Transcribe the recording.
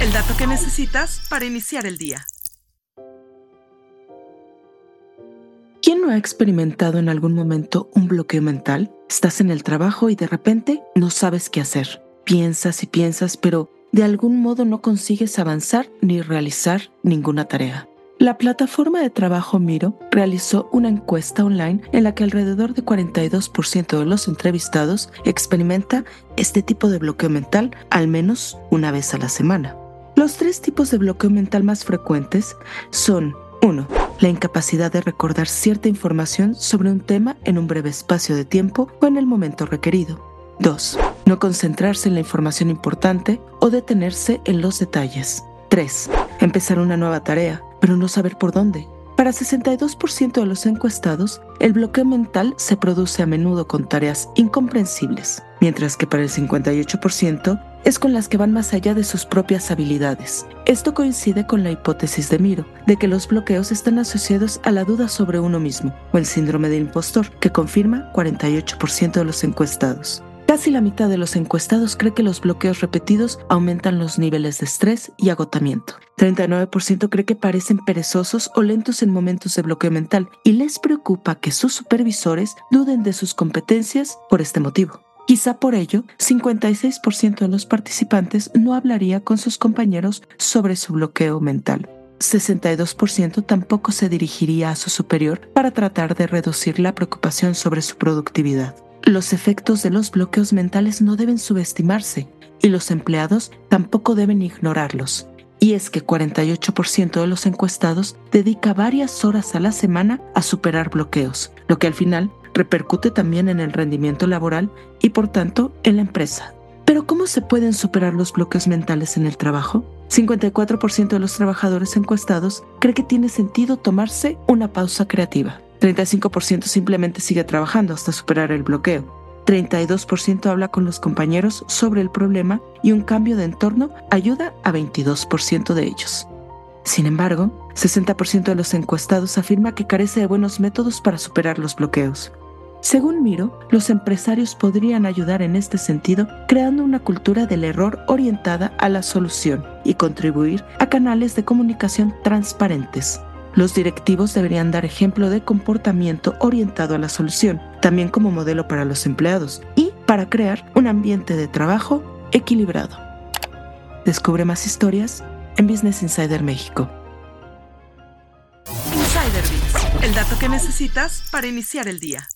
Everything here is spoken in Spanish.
El dato que necesitas para iniciar el día. ¿Quién no ha experimentado en algún momento un bloqueo mental? Estás en el trabajo y de repente no sabes qué hacer. Piensas y piensas, pero de algún modo no consigues avanzar ni realizar ninguna tarea. La plataforma de trabajo Miro realizó una encuesta online en la que alrededor de 42% de los entrevistados experimenta este tipo de bloqueo mental al menos una vez a la semana. Los tres tipos de bloqueo mental más frecuentes son 1. La incapacidad de recordar cierta información sobre un tema en un breve espacio de tiempo o en el momento requerido. 2. No concentrarse en la información importante o detenerse en los detalles. 3. Empezar una nueva tarea, pero no saber por dónde. Para 62% de los encuestados, el bloqueo mental se produce a menudo con tareas incomprensibles, mientras que para el 58% es con las que van más allá de sus propias habilidades. Esto coincide con la hipótesis de Miro, de que los bloqueos están asociados a la duda sobre uno mismo, o el síndrome del impostor, que confirma 48% de los encuestados. Casi la mitad de los encuestados cree que los bloqueos repetidos aumentan los niveles de estrés y agotamiento. 39% cree que parecen perezosos o lentos en momentos de bloqueo mental y les preocupa que sus supervisores duden de sus competencias por este motivo. Quizá por ello, 56% de los participantes no hablaría con sus compañeros sobre su bloqueo mental. 62% tampoco se dirigiría a su superior para tratar de reducir la preocupación sobre su productividad. Los efectos de los bloqueos mentales no deben subestimarse y los empleados tampoco deben ignorarlos. Y es que 48% de los encuestados dedica varias horas a la semana a superar bloqueos, lo que al final repercute también en el rendimiento laboral y por tanto en la empresa. Pero ¿cómo se pueden superar los bloqueos mentales en el trabajo? 54% de los trabajadores encuestados cree que tiene sentido tomarse una pausa creativa. 35% simplemente sigue trabajando hasta superar el bloqueo. 32% habla con los compañeros sobre el problema y un cambio de entorno ayuda a 22% de ellos. Sin embargo, 60% de los encuestados afirma que carece de buenos métodos para superar los bloqueos. Según Miro, los empresarios podrían ayudar en este sentido creando una cultura del error orientada a la solución y contribuir a canales de comunicación transparentes. Los directivos deberían dar ejemplo de comportamiento orientado a la solución, también como modelo para los empleados y para crear un ambiente de trabajo equilibrado. Descubre más historias en Business Insider México. Insider el dato que necesitas para iniciar el día.